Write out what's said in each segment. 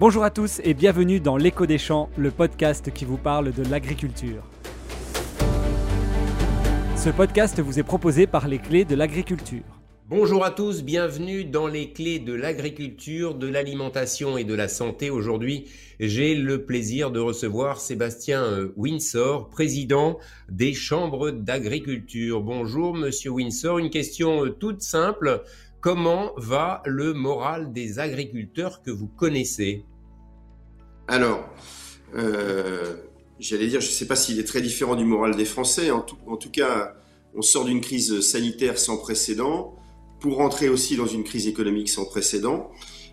Bonjour à tous et bienvenue dans L'écho des champs, le podcast qui vous parle de l'agriculture. Ce podcast vous est proposé par les clés de l'agriculture. Bonjour à tous, bienvenue dans les clés de l'agriculture, de l'alimentation et de la santé. Aujourd'hui, j'ai le plaisir de recevoir Sébastien euh, Windsor, président des chambres d'agriculture. Bonjour monsieur Windsor, une question euh, toute simple. Comment va le moral des agriculteurs que vous connaissez? Alors, euh, j'allais dire, je ne sais pas s'il est très différent du moral des Français. En tout, cas, on sort d'une crise sanitaire sans précédent pour rentrer aussi dans une crise économique sans précédent.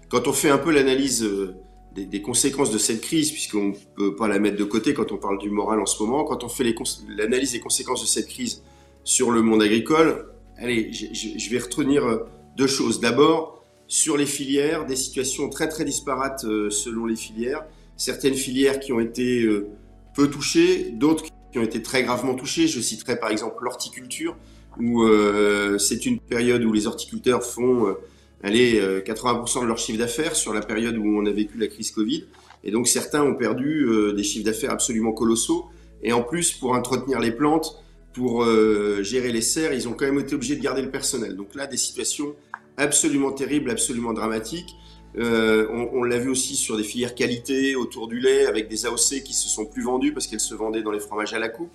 Quand on fait un peu l'analyse euh, des, conséquences de cette crise, puisqu'on ne peut pas la mettre de côté quand on parle du moral en ce moment, quand on fait l'analyse des conséquences de cette crise sur le monde agricole, allez, je, vais retenir euh, deux choses. D'abord, sur les filières, des situations très très disparates selon les filières. Certaines filières qui ont été euh, peu touchées, d'autres qui ont été très gravement touchées. Je citerai par exemple l'horticulture, où euh, c'est une période où les horticulteurs font allez, 80% de leur chiffre d'affaires sur la période où on a vécu la crise Covid. Et donc certains ont perdu des chiffres d'affaires absolument colossaux. Et en plus, pour entretenir les plantes, pour gérer les serres, ils ont quand même été obligés de garder le personnel. Donc là, des situations absolument terrible, absolument dramatique. Euh, on, l'a vu aussi sur des filières qualité autour du lait, avec des AOC qui se sont plus vendues parce qu'elles se vendaient dans les fromages à la coupe.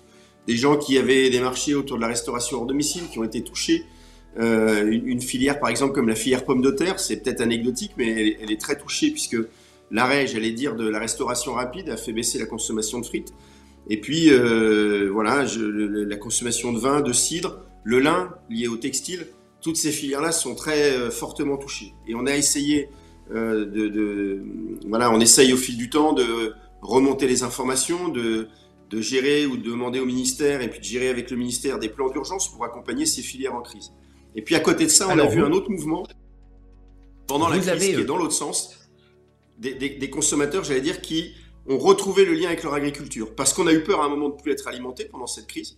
Des gens qui avaient des marchés autour de la restauration hors domicile qui ont été touchés. Euh, une, filière, par exemple, comme la filière pomme de terre, c'est peut-être anecdotique, mais elle, est très touchée puisque l'arrêt, j'allais dire, de la restauration rapide a fait baisser la consommation de frites. Et puis, euh, voilà, la consommation de vin, de cidre, le lin lié au textile toutes ces filières-là sont très fortement touchées. Et on a essayé de, de, voilà, on essaye au fil du temps de remonter les informations, de, de gérer ou de demander au ministère et puis de gérer avec le ministère des plans d'urgence pour accompagner ces filières en crise. Et puis à côté de ça, on Alors, a vu vous... un autre mouvement pendant la crise avez... qui est dans l'autre sens, des, des, des consommateurs, j'allais dire, qui ont retrouvé le lien avec leur agriculture. Parce qu'on a eu peur à un moment de ne plus être alimenté pendant cette crise.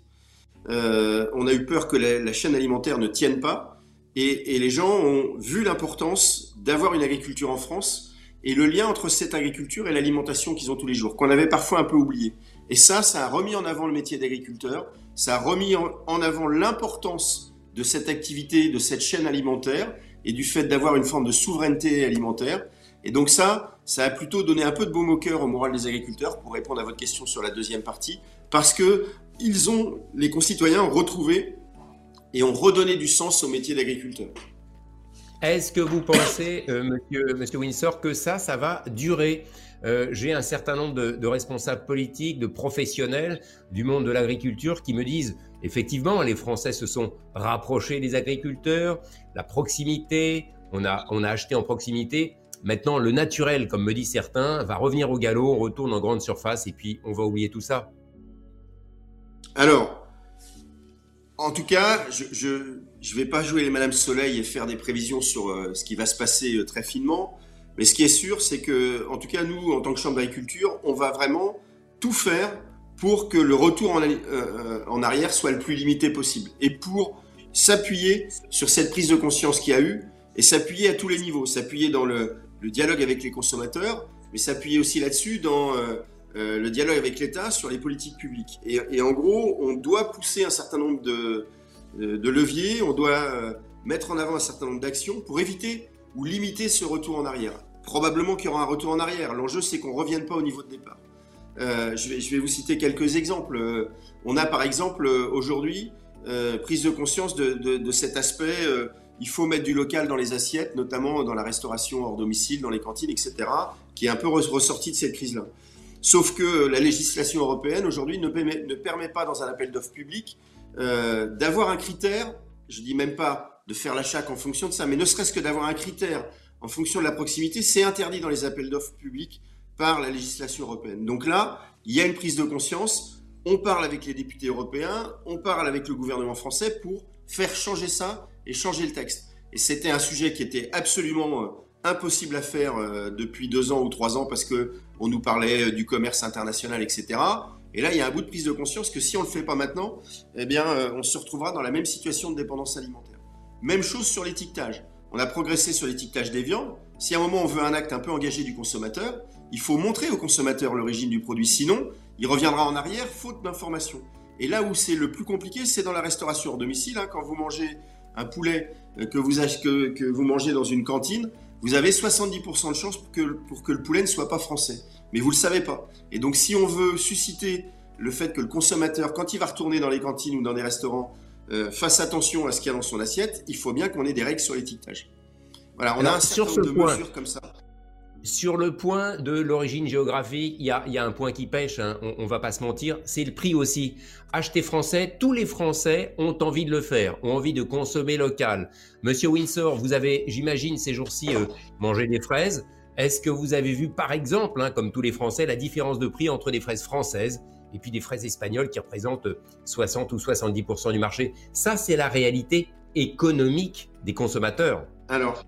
Euh, on a eu peur que la, la, chaîne alimentaire ne tienne pas. Et, les gens ont vu l'importance d'avoir une agriculture en France et le lien entre cette agriculture et l'alimentation qu'ils ont tous les jours, qu'on avait parfois un peu oublié. Et ça, ça a remis en avant le métier d'agriculteur, ça a remis en, en avant l'importance de cette activité, de cette chaîne alimentaire et du fait d'avoir une forme de souveraineté alimentaire. Et donc ça, ça a plutôt donné un peu de baume au cœur au moral des agriculteurs pour répondre à votre question sur la deuxième partie, parce que ils ont, les concitoyens ont retrouvé et ont redonné du sens au métier d'agriculteur. Est-ce que vous pensez, euh, monsieur, monsieur Windsor, que ça, ça va durer? Euh, J'ai un certain nombre de, de, responsables politiques, de professionnels du monde de l'agriculture qui me disent, effectivement, les Français se sont rapprochés des agriculteurs, la proximité, on a, on a acheté en proximité. Maintenant, le naturel, comme me disent certains, va revenir au galop, on retourne en grande surface et puis on va oublier tout ça. Alors, en tout cas, je je, je vais pas jouer les Madame Soleil et faire des prévisions sur euh, ce qui va se passer euh, très finement. Mais ce qui est sûr, c'est que, en tout cas, nous, en tant que Chambre d'agriculture, on va vraiment tout faire pour que le retour en, euh, en, arrière soit le plus limité possible. Et pour s'appuyer sur cette prise de conscience qu'il y a eu, et s'appuyer à tous les niveaux. S'appuyer dans le, le, dialogue avec les consommateurs, mais s'appuyer aussi là-dessus dans euh, le dialogue avec l'État sur les politiques publiques. Et, en gros, on doit pousser un certain nombre de, leviers, on doit euh, mettre en avant un certain nombre d'actions pour éviter ou limiter ce retour en arrière. Probablement qu'il y aura un retour en arrière. L'enjeu, c'est qu'on ne revienne pas au niveau de départ. Euh, je, vais, vous citer quelques exemples. On a par exemple aujourd'hui prise de conscience de, cet aspect. Il faut mettre du local dans les assiettes, notamment dans la restauration hors domicile, dans les cantines, etc., qui est un peu ressorti de cette crise-là. Sauf que la législation européenne aujourd'hui ne, ne, permet pas, dans un appel d'offres public, euh, d'avoir un critère, je dis même pas de faire l'achat en fonction de ça, mais ne serait-ce que d'avoir un critère en fonction de la proximité, c'est interdit dans les appels d'offres publics par la législation européenne. Donc là, il y a une prise de conscience, on parle avec les députés européens, on parle avec le gouvernement français pour faire changer ça et changer le texte. Et c'était un sujet qui était absolument euh, impossible à faire euh, depuis deux ans ou trois ans parce que on nous parlait euh, du commerce international, etc. Et là, il y a un bout de prise de conscience que si on ne le fait pas maintenant, eh bien, euh, on se retrouvera dans la même situation de dépendance alimentaire. Même chose sur l'étiquetage. on a progressé sur l'étiquetage des viandes. Si à un moment on veut un acte un peu engagé du consommateur, il faut montrer au consommateur l'origine du produit. Sinon, il reviendra en arrière faute d'information. Et là où c'est le plus compliqué, c'est dans la restauration hors domicile. Hein. quand vous mangez un poulet que vous mangez dans une cantine, vous avez 70% de chance pour que, pour que le poulet ne soit pas français. Mais vous ne le savez pas. Et donc si on veut susciter le fait que le consommateur, quand il va retourner dans les cantines ou dans des restaurants, euh, fasse attention à ce qu'il y a dans son assiette, il faut bien qu'on ait des règles sur l'étiquetage. Voilà, on a un certain nombre de mesures comme ça. Sur le point de l'origine géographique, il y a, un point qui pêche, hein, on, ne va pas se mentir, c'est le prix aussi. Acheter français, tous les Français ont envie de le faire, ont envie de consommer local. Monsieur Windsor, vous avez, j'imagine, ces jours-ci euh, mangé des fraises. Est-ce que vous avez vu, par exemple, hein, comme tous les Français, la différence de prix entre des fraises françaises et puis des fraises espagnoles qui représentent 60 ou 70% du marché? Ça, c'est la réalité économique des consommateurs. Alors,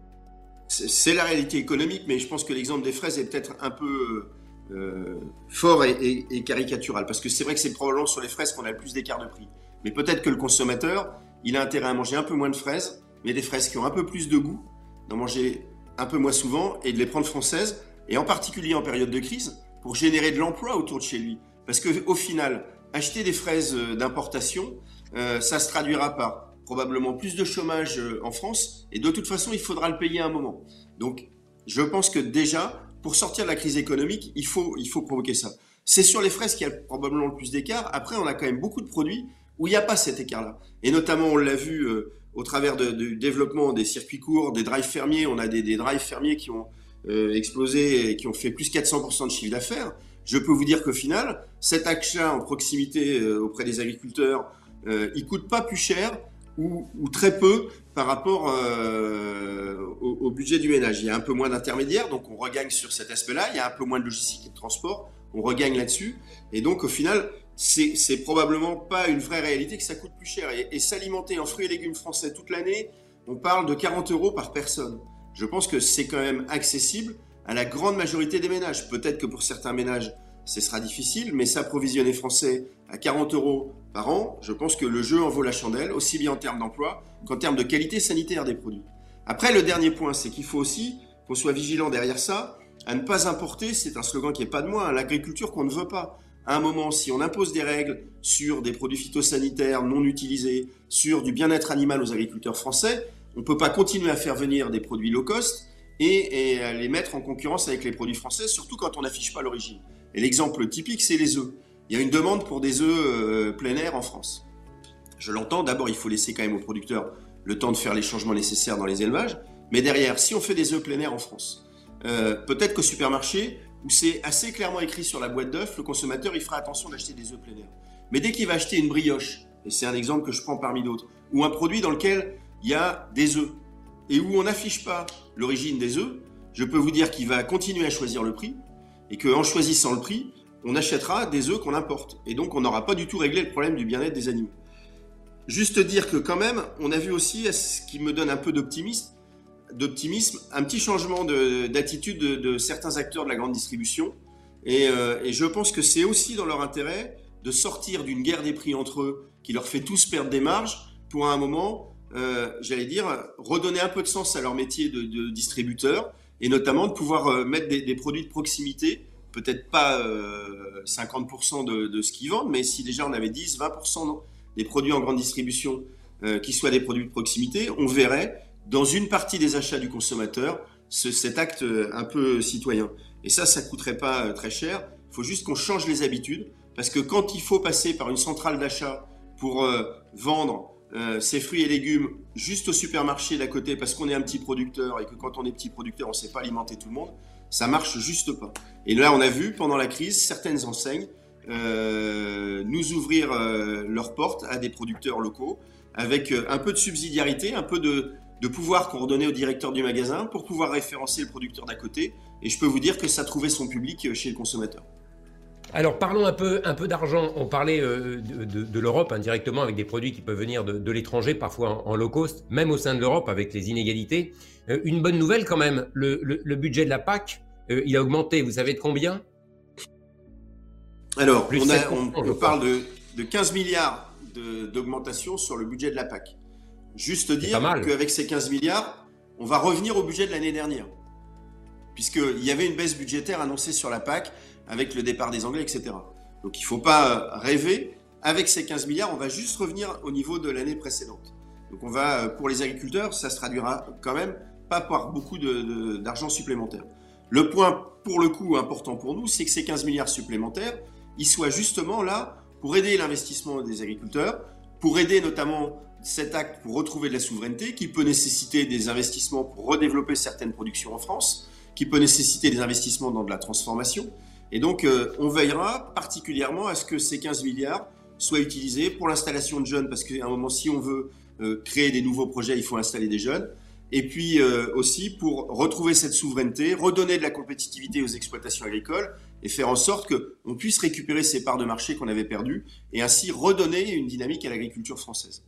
c'est la réalité économique, mais je pense que l'exemple des fraises est peut-être un peu euh, fort et, caricatural, parce que c'est vrai que c'est probablement sur les fraises qu'on a le plus d'écart de prix. Mais peut-être que le consommateur, il a intérêt à manger un peu moins de fraises, mais des fraises qui ont un peu plus de goût, d'en manger un peu moins souvent et de les prendre françaises, et en particulier en période de crise, pour générer de l'emploi autour de chez lui. Parce qu'au final, acheter des fraises euh, d'importation, euh, ça se traduira par probablement plus de chômage euh, en France, et de toute façon, il faudra le payer à un moment. Donc, je pense que déjà, pour sortir de la crise économique, il faut, il faut provoquer ça. C'est sur les fraises qu'il y a probablement le plus d'écart. Après, on a quand même beaucoup de produits où il n'y a pas cet écart-là. Et notamment, on l'a vu euh, au travers du développement des circuits courts, des drives fermiers. On a des, drives fermiers qui ont euh, explosé et qui ont fait plus 400% de chiffre d'affaires. Je peux vous dire qu'au final, cet achat en proximité auprès des agriculteurs, il coûte pas plus cher ou, très peu par rapport euh, au, budget du ménage. Il y a un peu moins d'intermédiaires, donc on regagne sur cet aspect-là. Il y a un peu moins de logistique et de transport, on regagne là-dessus. Et donc au final, c'est probablement pas une vraie réalité que ça coûte plus cher. Et, s'alimenter en fruits et légumes français toute l'année, on parle de 40 euros par personne. Je pense que c'est quand même accessible à la grande majorité des ménages. Peut-être que pour certains ménages, ce sera difficile, mais s'approvisionner français à 40 euros par an, je pense que le jeu en vaut la chandelle, aussi bien en termes d'emploi qu'en termes de qualité sanitaire des produits. Après, le dernier point, c'est qu'il faut aussi qu'on soit vigilant derrière ça, à ne pas importer, c'est un slogan qui n'est pas de moi, hein, l'agriculture qu'on ne veut pas. À un moment, si on impose des règles sur des produits phytosanitaires non utilisés, sur du bien-être animal aux agriculteurs français, on ne peut pas continuer à faire venir des produits low cost et, et les mettre en concurrence avec les produits français, surtout quand on n'affiche pas l'origine. Et l'exemple typique, c'est les œufs. Il y a une demande pour des œufs euh, plein air en France. Je l'entends, d'abord il faut laisser quand même aux producteurs le temps de faire les changements nécessaires dans les élevages, mais derrière, si on fait des œufs plein air en France, euh, peut-être qu'au supermarché, où c'est assez clairement écrit sur la boîte d'œufs, le consommateur il fera attention d'acheter des œufs plein air. Mais dès qu'il va acheter une brioche, et c'est un exemple que je prends parmi d'autres, ou un produit dans lequel il y a des œufs, et où on n'affiche pas l'origine des œufs, je peux vous dire qu'il va continuer à choisir le prix, et qu'en choisissant le prix, on achètera des œufs qu'on importe. Et donc, on n'aura pas du tout réglé le problème du bien-être des animaux. Juste dire que quand même, on a vu aussi, ce qui me donne un peu d'optimisme, un petit changement d'attitude de, certains acteurs de la grande distribution. Euh, et, je pense que c'est aussi dans leur intérêt de sortir d'une guerre des prix entre eux, qui leur fait tous perdre des marges, pour un moment, euh, j'allais dire, redonner un peu de sens à leur métier de, distributeur, et notamment de pouvoir euh, mettre des produits de proximité peut-être pas 50% euh, de, ce qu'ils vendent, mais si déjà on avait 10, 20% des produits en grande distribution euh, qui soient des produits de proximité, on verrait dans une partie des achats du consommateur cet acte euh, un peu citoyen. Et ça, ça coûterait pas très cher. Il faut juste qu'on change les habitudes, parce que quand il faut passer par une centrale d'achat pour vendre ses fruits et légumes juste au supermarché d'à côté, parce qu'on est un petit producteur et que quand on est petit producteur, on ne sait pas alimenter tout le monde, ça marche juste pas. Et là, on a vu pendant la crise certaines enseignes euh, nous ouvrir euh, leurs portes à des producteurs locaux avec euh, un peu de subsidiarité, un peu de, pouvoir qu'on redonnait au directeur du magasin pour pouvoir référencer le producteur d'à côté. Et je peux vous dire que ça trouvait son public chez le consommateur. Alors parlons un peu, un peu d'argent. On parlait de, l'Europe indirectement avec des produits qui peuvent venir de, l'étranger, parfois en, low cost, même au sein de l'Europe avec les inégalités. une bonne nouvelle quand même, le budget de la PAC euh, il a augmenté, vous savez de combien? Alors, on, parle de, 15 milliards d'augmentation sur le budget de la PAC. Juste dire qu'avec ces 15 milliards, on va revenir au budget de l'année dernière. Puisqu'il y avait une baisse budgétaire annoncée sur la PAC avec le départ des Anglais, etc. Donc il ne faut pas rêver. Avec ces 15 milliards, on va juste revenir au niveau de l'année précédente. Donc on va, pour les agriculteurs, ça se traduira quand même pas par beaucoup d'argent supplémentaire. Le point, pour le coup, important pour nous, c'est que ces 15 milliards supplémentaires, ils soient justement là pour aider l'investissement des agriculteurs, pour aider notamment cet acte pour retrouver de la souveraineté, qui peut nécessiter des investissements pour redévelopper certaines productions en France, qui peut nécessiter des investissements dans de la transformation. Et donc, euh, on veillera particulièrement à ce que ces 15 milliards soient utilisés pour l'installation de jeunes, parce qu'à un moment, si on veut euh, créer des nouveaux projets, il faut installer des jeunes. Et puis euh, aussi pour retrouver cette souveraineté, redonner de la compétitivité aux exploitations agricoles et faire en sorte qu'on puisse récupérer ces parts de marché qu'on avait perdues et ainsi redonner une dynamique à l'agriculture française.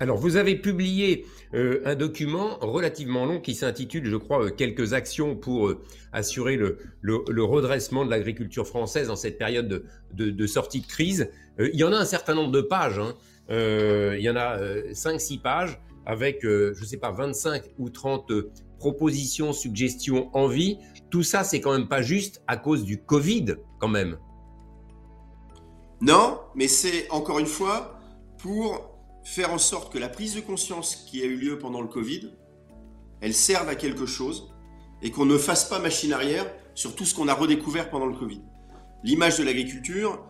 Alors, vous avez publié euh, un document relativement long qui s'intitule, je crois, Quelques actions pour assurer le, redressement de l'agriculture française en cette période de, sortie de crise. il y en a un certain nombre de pages. Hein. Euh, il y en a 5-6 euh, pages avec, euh, je ne sais pas, 25 ou 30 propositions, suggestions, envies. Tout ça, c'est quand même pas juste à cause du Covid, quand même. Non, mais c'est encore une fois pour faire en sorte que la prise de conscience qui a eu lieu pendant le Covid, elle serve à quelque chose et qu'on ne fasse pas machine arrière sur tout ce qu'on a redécouvert pendant le Covid. L'image de l'agriculture,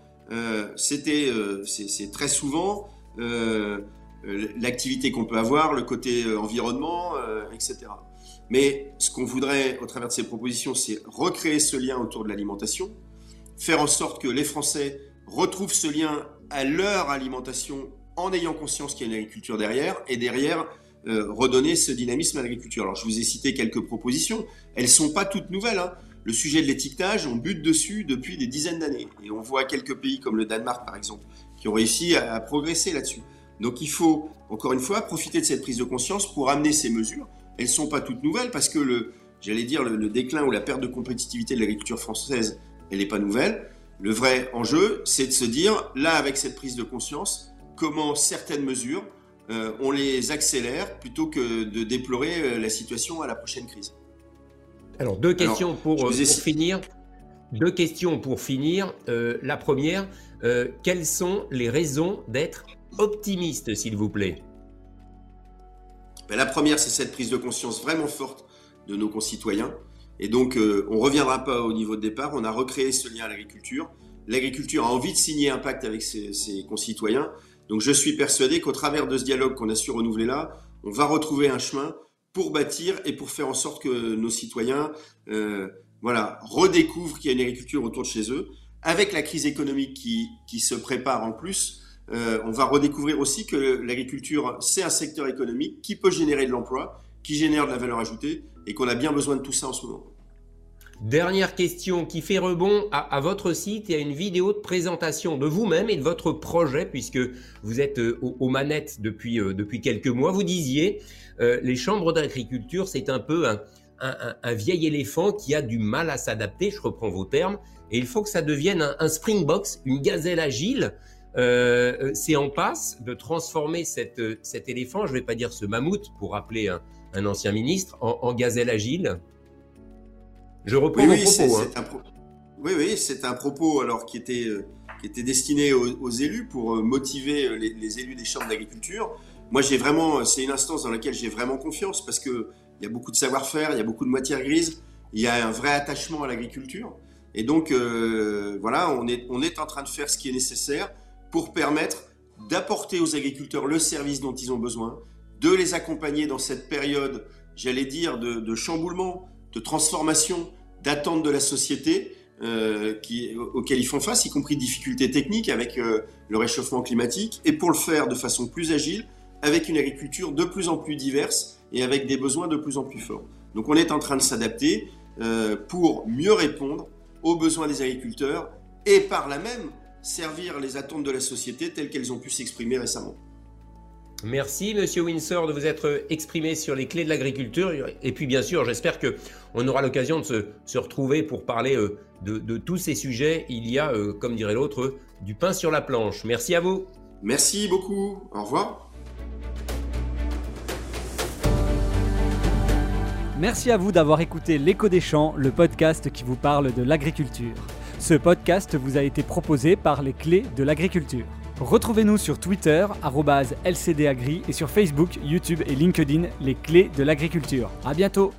c'était, c'est très souvent euh, euh, l'activité qu'on peut avoir, le côté euh, environnement, etc. Mais ce qu'on voudrait au travers de ces propositions, c'est recréer ce lien autour de l'alimentation, faire en sorte que les Français retrouvent ce lien à leur alimentation en ayant conscience qu'il y a une agriculture derrière, et derrière, redonner ce dynamisme à l'agriculture. Alors je vous ai cité quelques propositions, elles sont pas toutes nouvelles. Hein. Le sujet de l'étiquetage, on bute dessus depuis des dizaines d'années. Et on voit quelques pays comme le Danemark par exemple, qui ont réussi à, progresser là-dessus. Donc il faut, encore une fois, profiter de cette prise de conscience pour amener ces mesures. Elles ne sont pas toutes nouvelles parce que le, j'allais dire, le, déclin ou la perte de compétitivité de l'agriculture française, elle n'est pas nouvelle. Le vrai enjeu, c'est de se dire, là, avec cette prise de conscience, comment certaines mesures, euh, on les accélère plutôt que de déplorer euh, la situation à la prochaine crise. Alors, deux questions pour, euh, finir. Deux questions pour finir. la première, euh, quelles sont les raisons d'être optimiste, s'il vous plaît? Ben, La première, c'est cette prise de conscience vraiment forte de nos concitoyens. Et donc, euh, on ne reviendra pas au niveau de départ. On a recréé ce lien à l'agriculture. L'agriculture a envie de signer un pacte avec ses, concitoyens. Donc, je suis persuadé qu'au travers de ce dialogue qu'on a su renouveler là, on va retrouver un chemin pour bâtir et pour faire en sorte que nos citoyens euh, voilà, redécouvrent qu'il y a une agriculture autour de chez eux avec la crise économique qui, qui se prépare en plus, euh, on va redécouvrir aussi que l'agriculture, c'est un secteur économique qui peut générer de l'emploi, qui génère de la valeur ajoutée, et qu'on a bien besoin de tout ça en ce moment. Dernière question qui fait rebond à, votre site et à une vidéo de présentation de vous-même et de votre projet, puisque vous êtes euh, aux, manettes depuis, euh, depuis quelques mois. Vous disiez, les chambres d'agriculture, c'est un peu un, un, vieil éléphant qui a du mal à s'adapter, je reprends vos termes, et il faut que ça devienne un, springbox, une gazelle agile. Euh, euh, c'est en passe de transformer cet éléphant, je ne vais pas dire ce mammouth pour rappeler un, ancien ministre, en, gazelle agile. Je reprends oui, propos. Hein. Oui, oui, c'est un propos alors qui était, euh, qui était destiné aux, élus pour motiver les, les élus des chambres d'agriculture. Moi, j'ai vraiment, c'est une instance dans laquelle j'ai vraiment confiance parce que il y a beaucoup de savoir-faire, il y a beaucoup de matières grises, il y a un vrai attachement à l'agriculture. Et donc, euh, voilà, on est, on est en train de faire ce qui est nécessaire pour permettre d'apporter aux agriculteurs le service dont ils ont besoin, de les accompagner dans cette période, j'allais dire, de, chamboulement, de transformation, d'attente de la société euh, auxquelles ils font face, y compris difficultés techniques avec euh, le réchauffement climatique, et pour le faire de façon plus agile, avec une agriculture de plus en plus diverse et avec des besoins de plus en plus forts. Donc on est en train de s'adapter euh, pour mieux répondre aux besoins des agriculteurs et par là même servir les attentes de la société telles qu'elles ont pu s'exprimer récemment. Merci Monsieur Windsor de vous être exprimé sur les clés de l'agriculture et puis bien sûr j'espère que on aura l'occasion de se, retrouver pour parler euh, de, tous ces sujets. Il y a, euh, comme dirait l'autre, du pain sur la planche. Merci à vous. Merci beaucoup. Au revoir. Merci à vous d'avoir écouté L'écho des champs, le podcast qui vous parle de l'agriculture. Ce podcast vous a été proposé par les clés de l'agriculture. Retrouvez-nous sur Twitter, LCDAgri, et sur Facebook, YouTube et LinkedIn, les clés de l'agriculture. À bientôt!